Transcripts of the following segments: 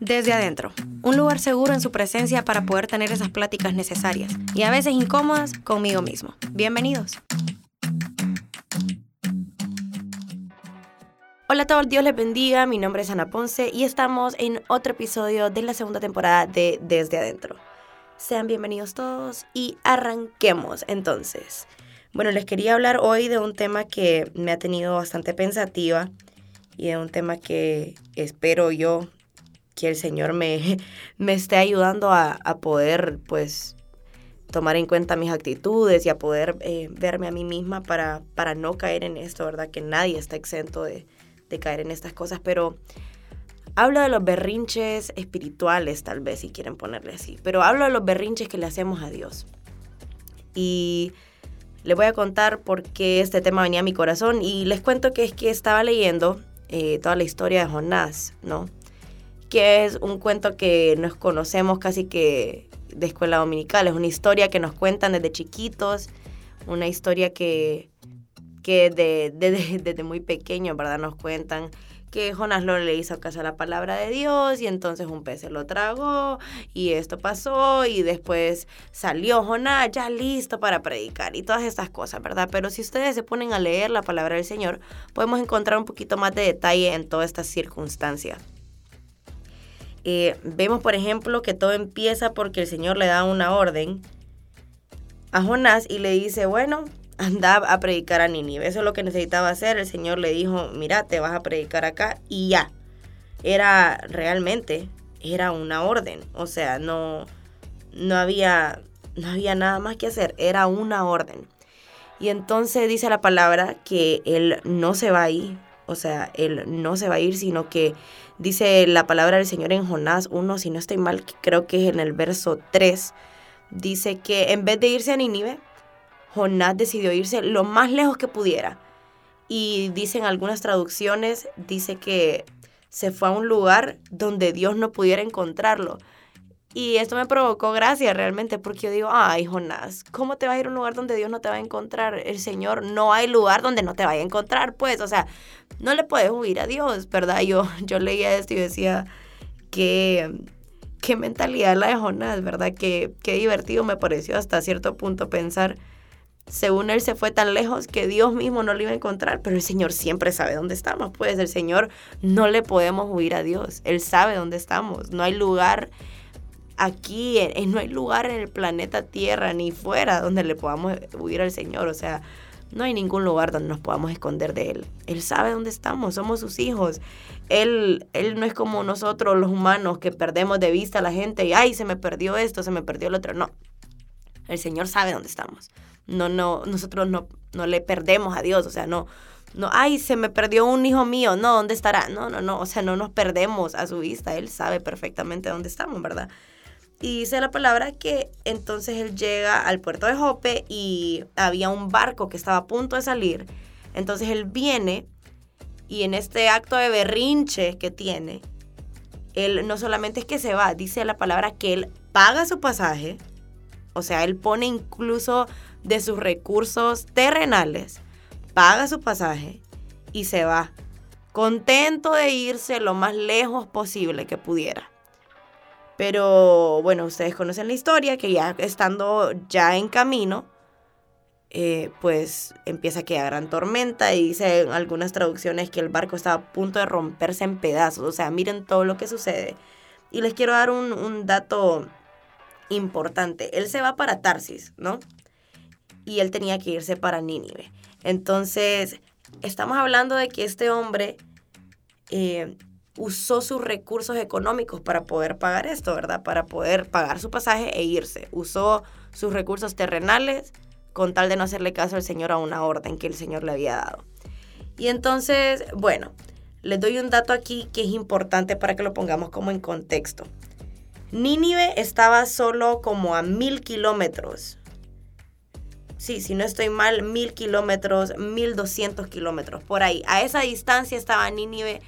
Desde adentro, un lugar seguro en su presencia para poder tener esas pláticas necesarias y a veces incómodas conmigo mismo. Bienvenidos. Hola a todos, Dios les bendiga. Mi nombre es Ana Ponce y estamos en otro episodio de la segunda temporada de Desde Adentro. Sean bienvenidos todos y arranquemos entonces. Bueno, les quería hablar hoy de un tema que me ha tenido bastante pensativa y de un tema que espero yo que el Señor me, me esté ayudando a, poder, pues, tomar en cuenta mis actitudes y a poder eh, verme a mí misma para, para no caer en esto, ¿verdad? Que nadie está exento de, de caer en estas cosas, pero hablo de los berrinches espirituales, tal vez, si quieren ponerle así, pero hablo de los berrinches que le hacemos a Dios. Y les voy a contar por qué este tema venía a mi corazón y les cuento que es que estaba leyendo eh, toda la historia de Jonás, ¿no? Que es un cuento que nos conocemos casi que de escuela dominical. Es una historia que nos cuentan desde chiquitos, una historia que, que desde muy pequeño, ¿verdad? Nos cuentan que Jonás no le hizo caso a la palabra de Dios y entonces un pez se lo tragó y esto pasó y después salió Jonás ya listo para predicar y todas estas cosas, ¿verdad? Pero si ustedes se ponen a leer la palabra del Señor, podemos encontrar un poquito más de detalle en todas estas circunstancias. Eh, vemos, por ejemplo, que todo empieza porque el Señor le da una orden a Jonás y le dice, bueno, anda a predicar a Nínive. Eso es lo que necesitaba hacer. El Señor le dijo, mira, te vas a predicar acá y ya. Era realmente, era una orden. O sea, no, no, había, no había nada más que hacer. Era una orden. Y entonces dice la palabra que él no se va a ir. O sea, él no se va a ir, sino que Dice la palabra del Señor en Jonás 1, si no estoy mal, creo que es en el verso 3. Dice que en vez de irse a Nínive, Jonás decidió irse lo más lejos que pudiera. Y dicen algunas traducciones, dice que se fue a un lugar donde Dios no pudiera encontrarlo. Y esto me provocó gracia realmente porque yo digo, ay Jonás, ¿cómo te vas a ir a un lugar donde Dios no te va a encontrar? El Señor, no hay lugar donde no te vaya a encontrar, pues, o sea, no le puedes huir a Dios, ¿verdad? Yo, yo leía esto y decía, qué, qué mentalidad la de Jonás, ¿verdad? Qué, qué divertido me pareció hasta cierto punto pensar, según él se fue tan lejos que Dios mismo no lo iba a encontrar, pero el Señor siempre sabe dónde estamos, pues el Señor no le podemos huir a Dios, Él sabe dónde estamos, no hay lugar aquí, no hay lugar en el planeta Tierra ni fuera donde le podamos huir al Señor. O sea, no hay ningún lugar donde nos podamos esconder de Él. Él sabe dónde estamos, somos sus hijos. Él, él no es como nosotros los humanos que perdemos de vista a la gente y, ay, se me perdió esto, se me perdió lo otro. No, el Señor sabe dónde estamos. No, no, nosotros no, no le perdemos a Dios, o sea, no, no, ay, se me perdió un hijo mío, no, ¿dónde estará? No, no, no, o sea, no nos perdemos a su vista, Él sabe perfectamente dónde estamos, ¿verdad? Y dice la palabra que entonces él llega al puerto de Jope y había un barco que estaba a punto de salir. Entonces él viene y en este acto de berrinche que tiene, él no solamente es que se va, dice la palabra que él paga su pasaje, o sea, él pone incluso de sus recursos terrenales, paga su pasaje y se va, contento de irse lo más lejos posible que pudiera. Pero bueno, ustedes conocen la historia, que ya estando ya en camino, eh, pues empieza que gran tormenta y dice en algunas traducciones que el barco estaba a punto de romperse en pedazos. O sea, miren todo lo que sucede. Y les quiero dar un, un dato importante. Él se va para Tarsis, ¿no? Y él tenía que irse para Nínive. Entonces, estamos hablando de que este hombre eh, usó sus recursos económicos para poder pagar esto, ¿verdad? Para poder pagar su pasaje e irse. Usó sus recursos terrenales con tal de no hacerle caso al Señor a una orden que el Señor le había dado. Y entonces, bueno, les doy un dato aquí que es importante para que lo pongamos como en contexto. Nínive estaba solo como a mil kilómetros. Sí, si no estoy mal, mil kilómetros, mil doscientos kilómetros, por ahí. A esa distancia estaba Nínive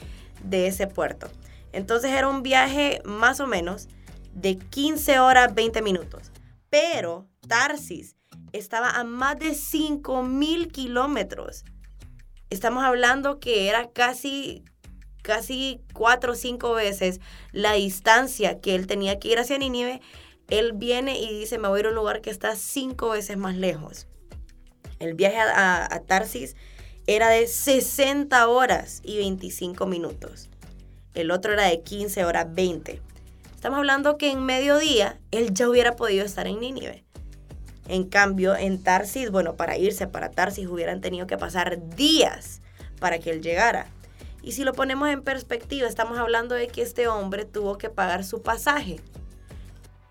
de ese puerto. Entonces era un viaje más o menos de 15 horas 20 minutos. Pero Tarsis estaba a más de 5 mil kilómetros. Estamos hablando que era casi casi cuatro o cinco veces la distancia que él tenía que ir hacia Nínive, él viene y dice, me voy a ir a un lugar que está cinco veces más lejos. El viaje a, Tarsis era de 60 horas y 25 minutos. El otro era de 15 horas 20. Estamos hablando que en mediodía él ya hubiera podido estar en Nínive. En cambio, en Tarsis, bueno, para irse para Tarsis hubieran tenido que pasar días para que él llegara. Y si lo ponemos en perspectiva, estamos hablando de que este hombre tuvo que pagar su pasaje.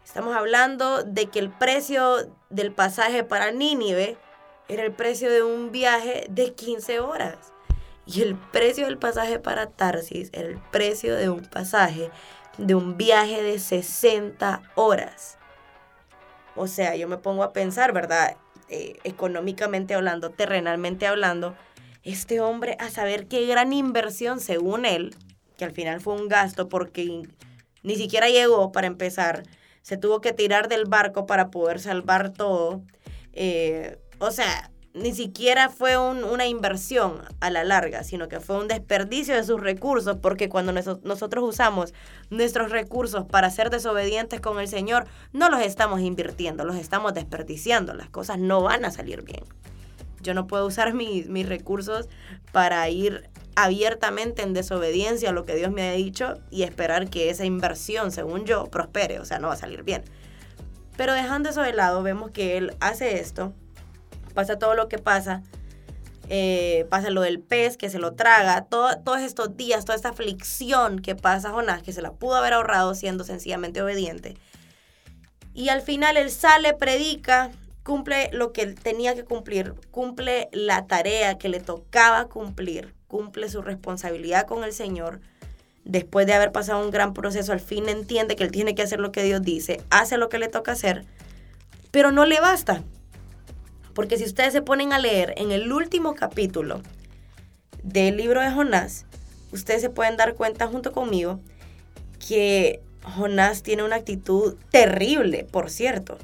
Estamos hablando de que el precio del pasaje para Nínive era el precio de un viaje de 15 horas. Y el precio del pasaje para Tarsis era el precio de un pasaje de un viaje de 60 horas. O sea, yo me pongo a pensar, ¿verdad? Eh, económicamente hablando, terrenalmente hablando, este hombre a saber qué gran inversión, según él, que al final fue un gasto porque ni siquiera llegó para empezar, se tuvo que tirar del barco para poder salvar todo. Eh, o sea, ni siquiera fue una inversión a la larga, sino que fue un desperdicio de sus recursos, porque cuando nosotros usamos nuestros recursos para ser desobedientes con el Señor, no los estamos invirtiendo, los estamos desperdiciando, las cosas no van a salir bien. Yo no puedo usar mis, mis recursos para ir abiertamente en desobediencia a lo que Dios me ha dicho y esperar que esa inversión, según yo, prospere, o sea, no va a salir bien. Pero dejando eso de lado, vemos que Él hace esto pasa todo lo que pasa. Eh, pasa lo del pez que se lo traga, todo, todos estos días, toda esta aflicción que pasa Jonás, que se la pudo haber ahorrado siendo sencillamente obediente. Y al final él sale, predica, cumple lo que tenía que cumplir, cumple la tarea que le tocaba cumplir, cumple su responsabilidad con el Señor. Después de haber pasado un gran proceso, al fin entiende que él tiene que hacer lo que Dios dice, hace lo que le toca hacer, pero no le basta. Porque si ustedes se ponen a leer en el último capítulo del libro de Jonás, ustedes se pueden dar cuenta junto conmigo que Jonás tiene una actitud terrible, por cierto.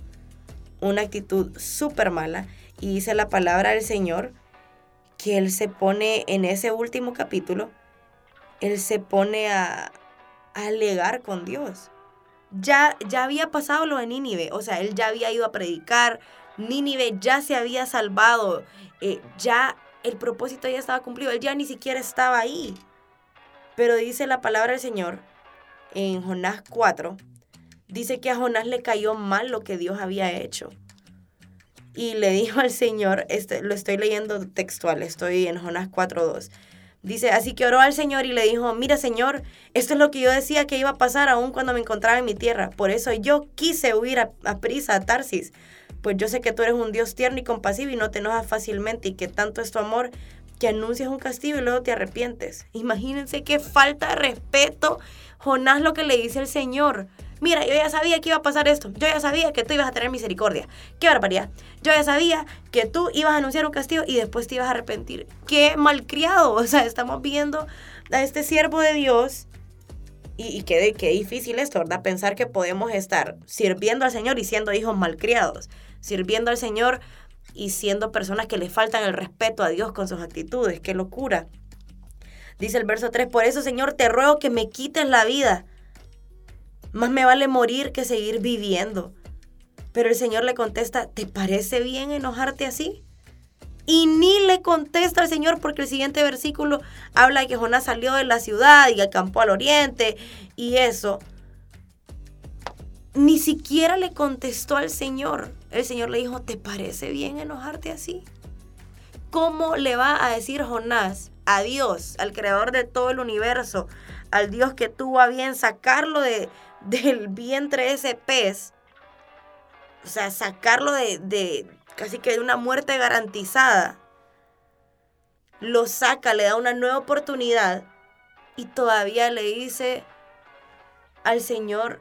Una actitud súper mala. Y dice la palabra del Señor que él se pone en ese último capítulo, él se pone a, alegar con Dios. Ya, ya había pasado lo de Nínive, o sea, él ya había ido a predicar, Nínive ya se había salvado, eh, ya el propósito ya estaba cumplido, él ya ni siquiera estaba ahí. Pero dice la palabra del Señor en Jonás 4, dice que a Jonás le cayó mal lo que Dios había hecho. Y le dijo al Señor, este, lo estoy leyendo textual, estoy en Jonás 4.2. Dice, así que oró al Señor y le dijo, mira Señor, esto es lo que yo decía que iba a pasar aún cuando me encontraba en mi tierra. Por eso yo quise huir a, a prisa a Tarsis, pues yo sé que tú eres un Dios tierno y compasivo y no te enojas fácilmente y que tanto es tu amor que anuncias un castigo y luego te arrepientes. Imagínense qué falta de respeto Jonás lo que le dice el Señor. Mira, yo ya sabía que iba a pasar esto. Yo ya sabía que tú ibas a tener misericordia. Qué barbaridad. Yo ya sabía que tú ibas a anunciar un castigo y después te ibas a arrepentir. Qué malcriado. O sea, estamos viendo a este siervo de Dios. Y, qué, qué difícil esto, ¿verdad? Pensar que podemos estar sirviendo al Señor y siendo hijos malcriados sirviendo al Señor y siendo personas que le faltan el respeto a Dios con sus actitudes. ¡Qué locura! Dice el verso 3, por eso Señor te ruego que me quites la vida. Más me vale morir que seguir viviendo. Pero el Señor le contesta, ¿te parece bien enojarte así? Y ni le contesta al Señor porque el siguiente versículo habla de que Jonás salió de la ciudad y acampó al oriente y eso. Ni siquiera le contestó al Señor. El Señor le dijo, ¿te parece bien enojarte así? ¿Cómo le va a decir Jonás a Dios, al creador de todo el universo, al Dios que tuvo a bien sacarlo de, del vientre de ese pez? O sea, sacarlo de, de casi que de una muerte garantizada. Lo saca, le da una nueva oportunidad y todavía le dice al Señor,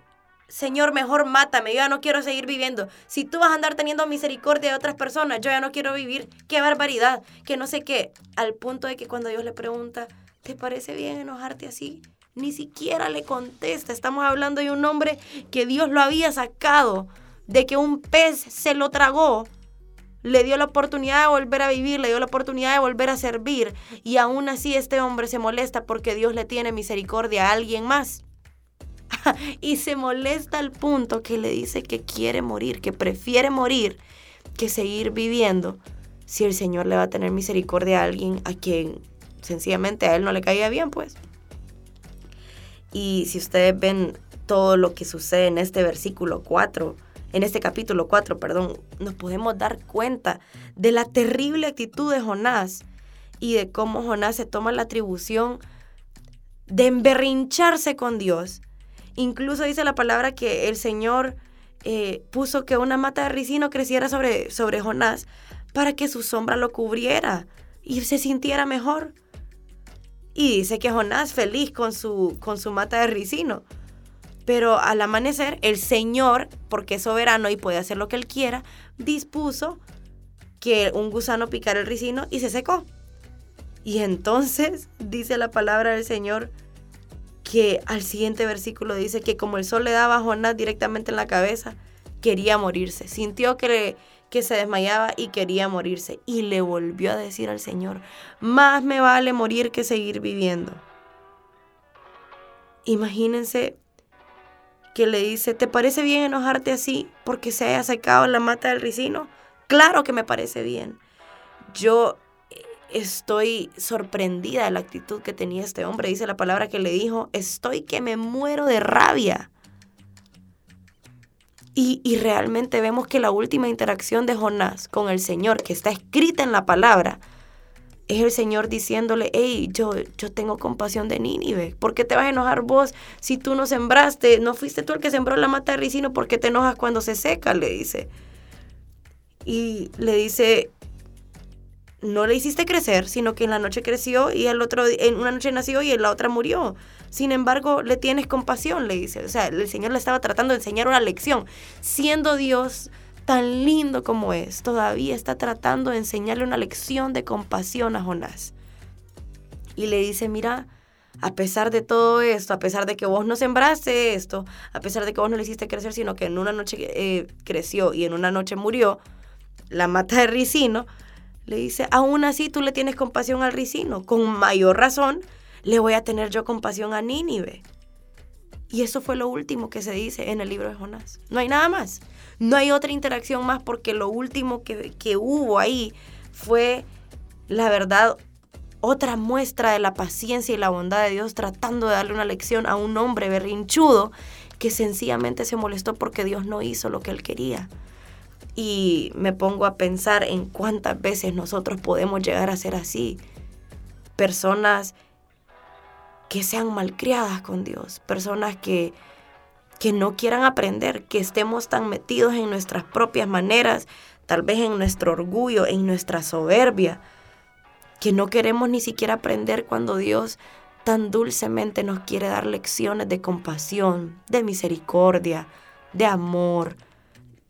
Señor, mejor mátame, yo ya no quiero seguir viviendo. Si tú vas a andar teniendo misericordia de otras personas, yo ya no quiero vivir. Qué barbaridad, que no sé qué. Al punto de que cuando Dios le pregunta, ¿te parece bien enojarte así? Ni siquiera le contesta. Estamos hablando de un hombre que Dios lo había sacado, de que un pez se lo tragó. le dio la oportunidad de volver a vivir, le dio la oportunidad de volver a servir. Y aún así este hombre se molesta porque Dios le tiene misericordia a alguien más. y se molesta al punto que le dice que quiere morir, que prefiere morir que seguir viviendo si el Señor le va a tener misericordia a alguien a quien sencillamente a él no le caía bien, pues. Y si ustedes ven todo lo que sucede en este versículo 4, en este capítulo 4, perdón, nos podemos dar cuenta de la terrible actitud de Jonás y de cómo Jonás se toma la atribución de emberrincharse con Dios. Incluso dice la palabra que el Señor eh, puso que una mata de ricino creciera sobre, sobre Jonás para que su sombra lo cubriera y se sintiera mejor. Y dice que Jonás feliz con su, con su mata de ricino. Pero al amanecer, el Señor, porque es soberano y puede hacer lo que Él quiera, dispuso que un gusano picara el ricino y se secó. Y entonces dice la palabra del Señor que al siguiente versículo dice que como el sol le daba a Jonás directamente en la cabeza, quería morirse. Sintió que, que se desmayaba y quería morirse. Y le volvió a decir al Señor, más me vale morir que seguir viviendo. Imagínense que le dice, ¿te parece bien enojarte así porque se haya secado la mata del ricino? Claro que me parece bien. Yo estoy sorprendida de la actitud que tenía este hombre. Dice la palabra que le dijo, estoy que me muero de rabia. Y, y, realmente vemos que la última interacción de Jonás con el Señor, que está escrita en la palabra, es el Señor diciéndole, hey, yo, yo tengo compasión de Nínive. ¿Por qué te vas a enojar vos si tú no sembraste? ¿No fuiste tú el que sembró la mata de ricino? ¿Por qué te enojas cuando se seca? Le dice. Y le dice, no le hiciste crecer, sino que en la noche creció y el otro, en una noche nació y en la otra murió. Sin embargo, le tienes compasión, le dice. O sea, el Señor le estaba tratando de enseñar una lección. Siendo Dios, tan lindo como es, todavía está tratando de enseñarle una lección de compasión a Jonás. Y le dice, mira, a pesar de todo esto, a pesar de que vos no sembraste esto, a pesar de que vos no le hiciste crecer, sino que en una noche eh, creció y en una noche murió, la mata de ricino, le dice, aún así tú le tienes compasión al ricino, con mayor razón le voy a tener yo compasión a Nínive. Y eso fue lo último que se dice en el libro de Jonás. No hay nada más. No hay otra interacción más porque lo último que, que hubo ahí fue, la verdad, otra muestra de la paciencia y la bondad de Dios tratando de darle una lección a un hombre berrinchudo que sencillamente se molestó porque Dios no hizo lo que él quería. Y me pongo a pensar en cuántas veces nosotros podemos llegar a ser así. Personas que sean malcriadas con Dios, personas que que no quieran aprender, que estemos tan metidos en nuestras propias maneras, tal vez en nuestro orgullo, en nuestra soberbia, que no queremos ni siquiera aprender cuando Dios tan dulcemente nos quiere dar lecciones de compasión, de misericordia, de amor,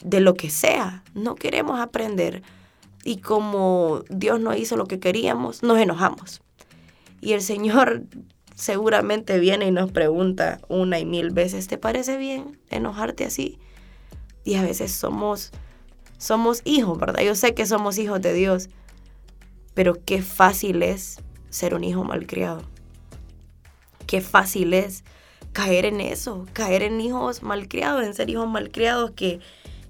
de lo que sea. No queremos aprender. Y como Dios no hizo lo que queríamos, nos enojamos. Y el Señor seguramente viene y nos pregunta una y mil veces, ¿te parece bien enojarte así? Y a veces somos, somos hijos, ¿verdad? Yo sé que somos hijos de Dios, pero qué fácil es ser un hijo malcriado. Qué fácil es caer en eso, caer en hijos malcriados, en ser hijos malcriados que,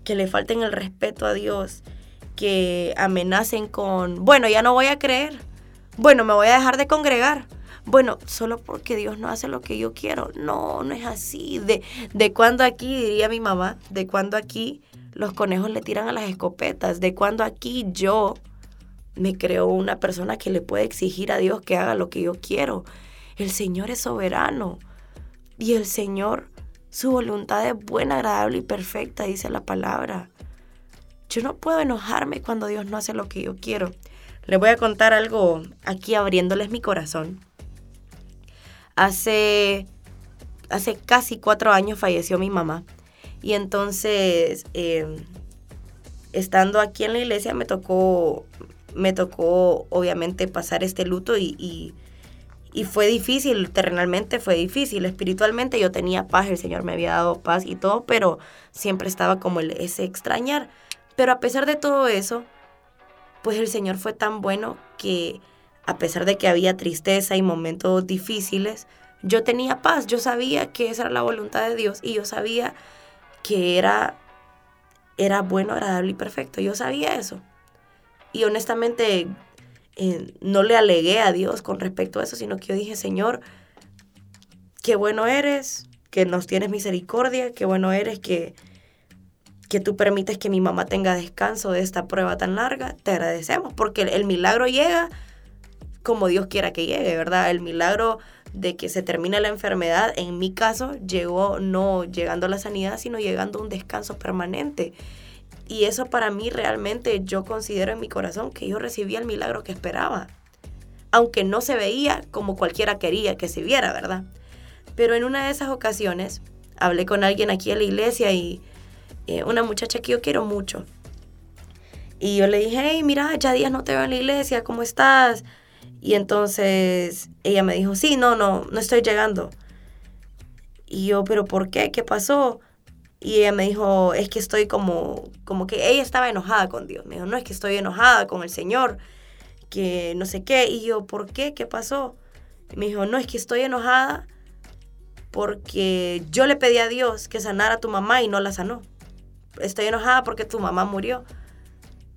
que le falten el respeto a Dios, que amenacen con, bueno, ya no voy a creer, bueno, me voy a dejar de congregar, bueno, solo porque Dios no hace lo que yo quiero. No, no es así. De, de cuando aquí, diría mi mamá, de cuando aquí los conejos le tiran a las escopetas, de cuando aquí yo me creo una persona que le puede exigir a Dios que haga lo que yo quiero. El Señor es soberano y el Señor, su voluntad es buena, agradable y perfecta, dice la palabra. Yo no puedo enojarme cuando Dios no hace lo que yo quiero. Les voy a contar algo aquí abriéndoles mi corazón. Hace, hace casi cuatro años falleció mi mamá. Y entonces, em, estando aquí en la iglesia, me tocó, me tocó obviamente pasar este luto y, y, fue difícil, terrenalmente fue difícil, espiritualmente yo tenía paz, el Señor me había dado paz y todo, pero siempre estaba como ese extrañar. Pero a pesar de todo eso, pues el Señor fue tan bueno que a pesar de que había tristeza y momentos difíciles, yo tenía paz, yo sabía que esa era la voluntad de Dios y yo sabía que era, era bueno, agradable y perfecto. Yo sabía eso. Y honestamente eh, no le alegué a Dios con respecto a eso, sino que yo dije, Señor, qué bueno eres, que nos tienes misericordia, qué bueno eres que, que tú permites que mi mamá tenga descanso de esta prueba tan larga. Te agradecemos porque el, milagro llega como Dios quiera que llegue, ¿verdad? El milagro de que se termine la enfermedad, en mi caso, llegó no llegando a la sanidad, sino llegando a un descanso permanente. Y eso para mí realmente yo considero en mi corazón que yo recibí el milagro que esperaba. Aunque no se veía como cualquiera quería que se viera, ¿verdad? Pero en una de esas ocasiones hablé con alguien aquí en la iglesia y eh, una muchacha que yo quiero mucho. Y yo le dije, hey, mira, ya días no te veo en la iglesia, ¿cómo estás? Y entonces ella me dijo, sí, no, no, no estoy llegando. Y yo, pero ¿por qué? ¿Qué pasó? Y ella me dijo, es que estoy como, como que ella estaba enojada con Dios. Me dijo, no, es que estoy enojada con el Señor, que no sé qué. Y yo, ¿por qué? ¿Qué pasó? Me dijo, no, es que estoy enojada porque yo le pedí a Dios que sanara a tu mamá y no la sanó. Estoy enojada porque tu mamá murió.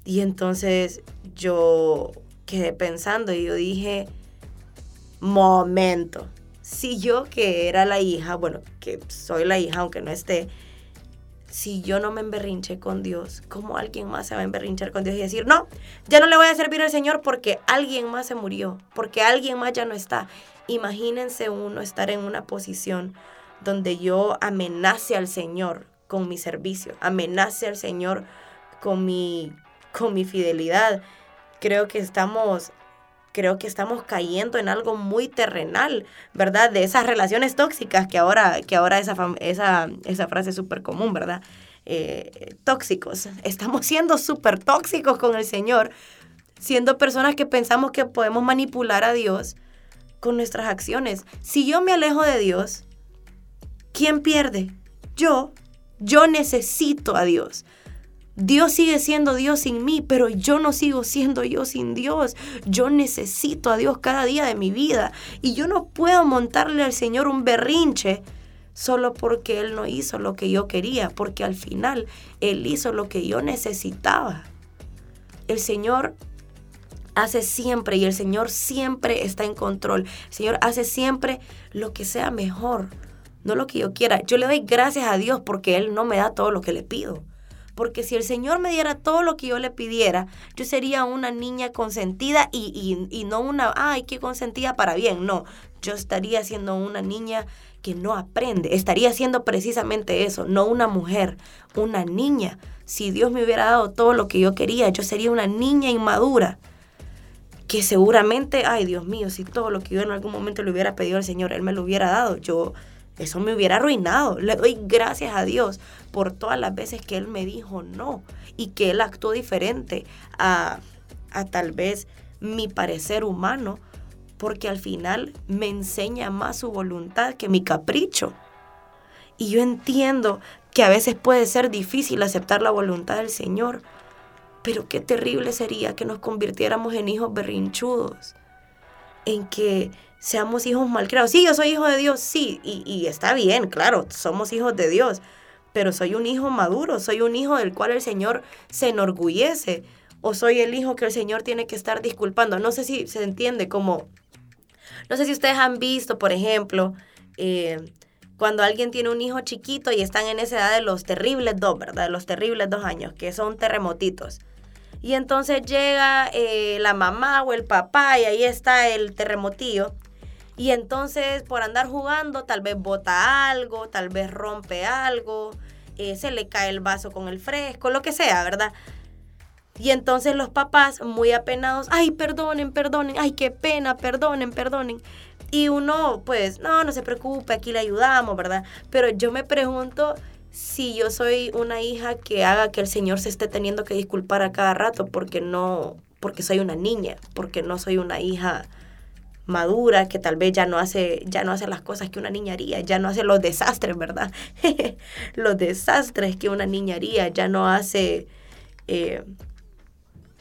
Y entonces yo quedé pensando y yo dije, momento, si yo que era la hija, bueno, que soy la hija aunque no esté, si yo no me emberrinché con Dios, ¿cómo alguien más se va a emberrinchar con Dios y decir, no, ya no le voy a servir al Señor porque alguien más se murió, porque alguien más ya no está? Imagínense uno estar en una posición donde yo amenace al Señor con mi servicio, amenace al Señor con mi, con mi fidelidad, creo que estamos creo que estamos cayendo en algo muy terrenal, ¿verdad? De esas relaciones tóxicas que ahora, que ahora esa, esa, esa frase es súper común, ¿verdad? Eh, tóxicos. Estamos siendo súper tóxicos con el Señor, siendo personas que pensamos que podemos manipular a Dios con nuestras acciones. Si yo me alejo de Dios, ¿quién pierde? Yo. Yo necesito a Dios. Dios sigue siendo Dios sin mí, pero yo no sigo siendo yo sin Dios. Yo necesito a Dios cada día de mi vida y yo no puedo montarle al Señor un berrinche solo porque Él no hizo lo que yo quería, porque al final Él hizo lo que yo necesitaba. El Señor hace siempre y el Señor siempre está en control. El Señor hace siempre lo que sea mejor, no lo que yo quiera. Yo le doy gracias a Dios porque Él no me da todo lo que le pido. Porque si el Señor me diera todo lo que yo le pidiera, yo sería una niña consentida y, y, no una, ay, qué consentida para bien. No, yo estaría siendo una niña que no aprende. Estaría siendo precisamente eso, no una mujer, una niña. Si Dios me hubiera dado todo lo que yo quería, yo sería una niña inmadura. Que seguramente, ay Dios mío, si todo lo que yo en algún momento le hubiera pedido al Señor, Él me lo hubiera dado, yo eso me hubiera arruinado. Le doy gracias a Dios por todas las veces que Él me dijo no y que Él actuó diferente a, a tal vez mi parecer humano, porque al final me enseña más su voluntad que mi capricho. Y yo entiendo que a veces puede ser difícil aceptar la voluntad del Señor, pero qué terrible sería que nos convirtiéramos en hijos berrinchudos, en que seamos hijos malcriados. Sí, yo soy hijo de Dios, sí, y, está bien, claro, somos hijos de Dios, pero soy un hijo maduro, soy un hijo del cual el Señor se enorgullece, o soy el hijo que el Señor tiene que estar disculpando. No sé si se entiende como, no sé si ustedes han visto, por ejemplo, eh, cuando alguien tiene un hijo chiquito y están en esa edad de los terribles dos, ¿verdad? los terribles dos años, que son terremotitos. Y entonces llega eh, la mamá o el papá y ahí está el terremotillo y entonces por andar jugando tal vez bota algo, tal vez rompe algo, eh, se le cae el vaso con el fresco, lo que sea, ¿verdad? Y entonces los papás muy apenados, ay, perdonen, perdonen, ay, qué pena, perdonen, perdonen. Y uno, pues, no, no se preocupe, aquí le ayudamos, ¿verdad? Pero yo me pregunto si yo soy una hija que haga que el Señor se esté teniendo que disculpar a cada rato porque no, porque soy una niña, porque no soy una hija madura, que tal vez ya no hace, ya no hace las cosas que una niña haría, ya no hace los desastres, ¿verdad? los desastres que una niña haría, ya no hace, eh,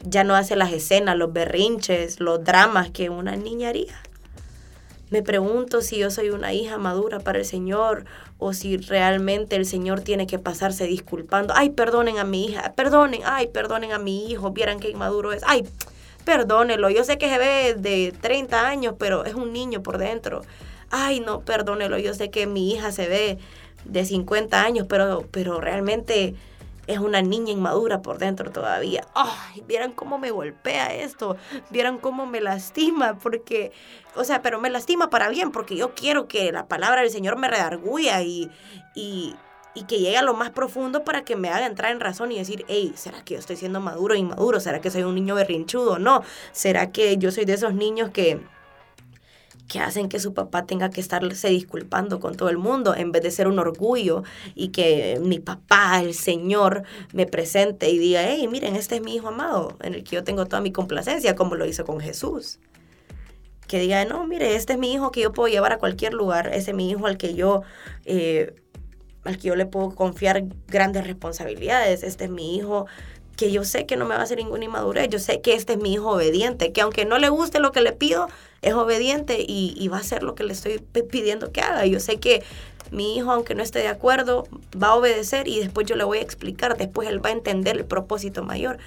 Ya no hace las escenas, los berrinches, los dramas que una niña haría. Me pregunto si yo soy una hija madura para el Señor o si realmente el Señor tiene que pasarse disculpando. Ay, perdonen a mi hija, perdonen, ay, perdonen a mi hijo, vieran qué inmaduro es. Ay, perdónelo. Yo sé que se ve de 30 años, pero es un niño por dentro. Ay, no, perdónelo. Yo sé que mi hija se ve de 50 años, pero, pero realmente es una niña inmadura por dentro todavía. Ay, vieran cómo me golpea esto, vieran cómo me lastima, porque, o sea, pero me lastima para bien, porque yo quiero que la palabra del Señor me redarguya y, y, y que llegue a lo más profundo para que me haga entrar en razón y decir, hey, ¿será que yo estoy siendo maduro o inmaduro? ¿Será que soy un niño berrinchudo? No, ¿será que yo soy de esos niños que que hacen que su papá tenga que estarse disculpando con todo el mundo en vez de ser un orgullo y que mi papá, el Señor, me presente y diga, hey, miren, este es mi hijo amado, en el que yo tengo toda mi complacencia, como lo hizo con Jesús. Que diga, no, mire, este es mi hijo que yo puedo llevar a cualquier lugar, ese es mi hijo al que yo... Eh, al que yo le puedo confiar grandes responsabilidades. Este es mi hijo que yo sé que no me va a hacer ninguna inmadurez, yo sé que este es mi hijo obediente, que aunque no le guste lo que le pido, es obediente y, va a hacer lo que le estoy pidiendo que haga. Yo sé que mi hijo, aunque no esté de acuerdo, va a obedecer y después yo le voy a explicar, después él va a entender el propósito mayor.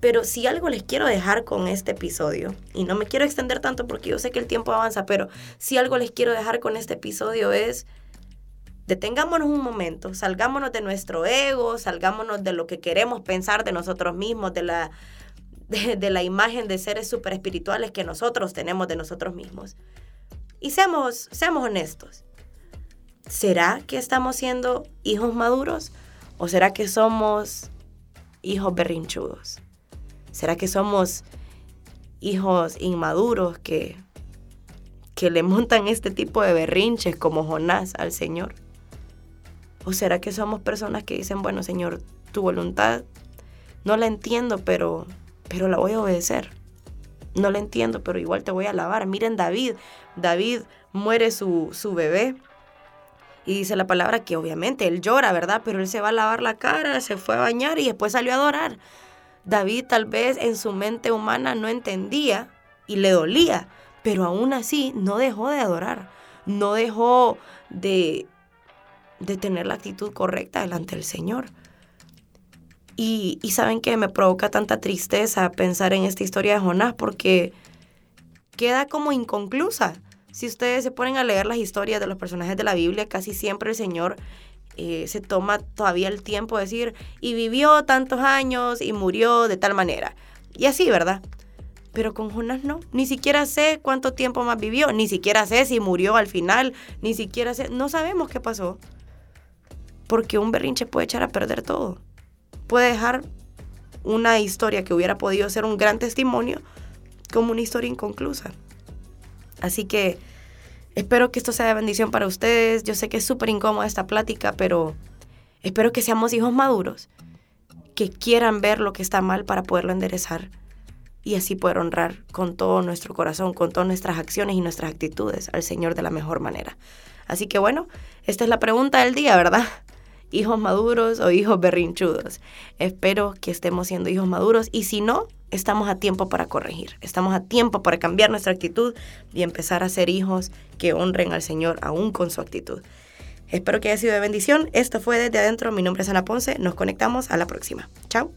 Pero si algo les quiero dejar con este episodio, y no me quiero extender tanto porque yo sé que el tiempo avanza, pero si algo les quiero dejar con este episodio es detengámonos un momento, salgámonos de nuestro ego, salgámonos de lo que queremos pensar de nosotros mismos, de la, de, la imagen de seres super espirituales que nosotros tenemos de nosotros mismos. Y seamos, seamos honestos. ¿Será que estamos siendo hijos maduros o será que somos hijos berrinchudos? ¿Será que somos hijos inmaduros que, que le montan este tipo de berrinches como Jonás al Señor? ¿O será que somos personas que dicen, bueno, Señor, tu voluntad no la entiendo, pero, pero la voy a obedecer? No la entiendo, pero igual te voy a alabar. Miren David, David muere su, su bebé. Y dice la palabra que obviamente él llora, ¿verdad? Pero él se va a lavar la cara, se fue a bañar y después salió a adorar. David tal vez en su mente humana no entendía y le dolía, pero aún así no dejó de adorar, no dejó de, de tener la actitud correcta delante del Señor. Y, saben que me provoca tanta tristeza pensar en esta historia de Jonás porque queda como inconclusa. Si ustedes se ponen a leer las historias de los personajes de la Biblia, casi siempre el Señor eh, se toma todavía el tiempo de decir, y vivió tantos años y murió de tal manera. Y así, ¿verdad? Pero con Jonás no. Ni siquiera sé cuánto tiempo más vivió, ni siquiera sé si murió al final, ni siquiera sé, no sabemos qué pasó porque un berrinche puede echar a perder todo. Puede dejar una historia que hubiera podido ser un gran testimonio como una historia inconclusa. Así que espero que esto sea de bendición para ustedes. Yo sé que es súper incómoda esta plática, pero espero que seamos hijos maduros, que quieran ver lo que está mal para poderlo enderezar y así poder honrar con todo nuestro corazón, con todas nuestras acciones y nuestras actitudes al Señor de la mejor manera. Así que bueno, esta es la pregunta del día, ¿verdad? Hijos maduros o hijos berrinchudos. Espero que estemos siendo hijos maduros y si no, estamos a tiempo para corregir, estamos a tiempo para cambiar nuestra actitud y empezar a ser hijos que honren al Señor aún con su actitud. Espero que haya sido de bendición. Esto fue Desde Adentro. Mi nombre es Ana Ponce. Nos conectamos a la próxima. Chao.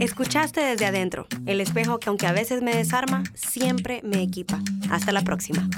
Escuchaste desde adentro, el espejo que aunque a veces me desarma, siempre me equipa. Hasta la próxima.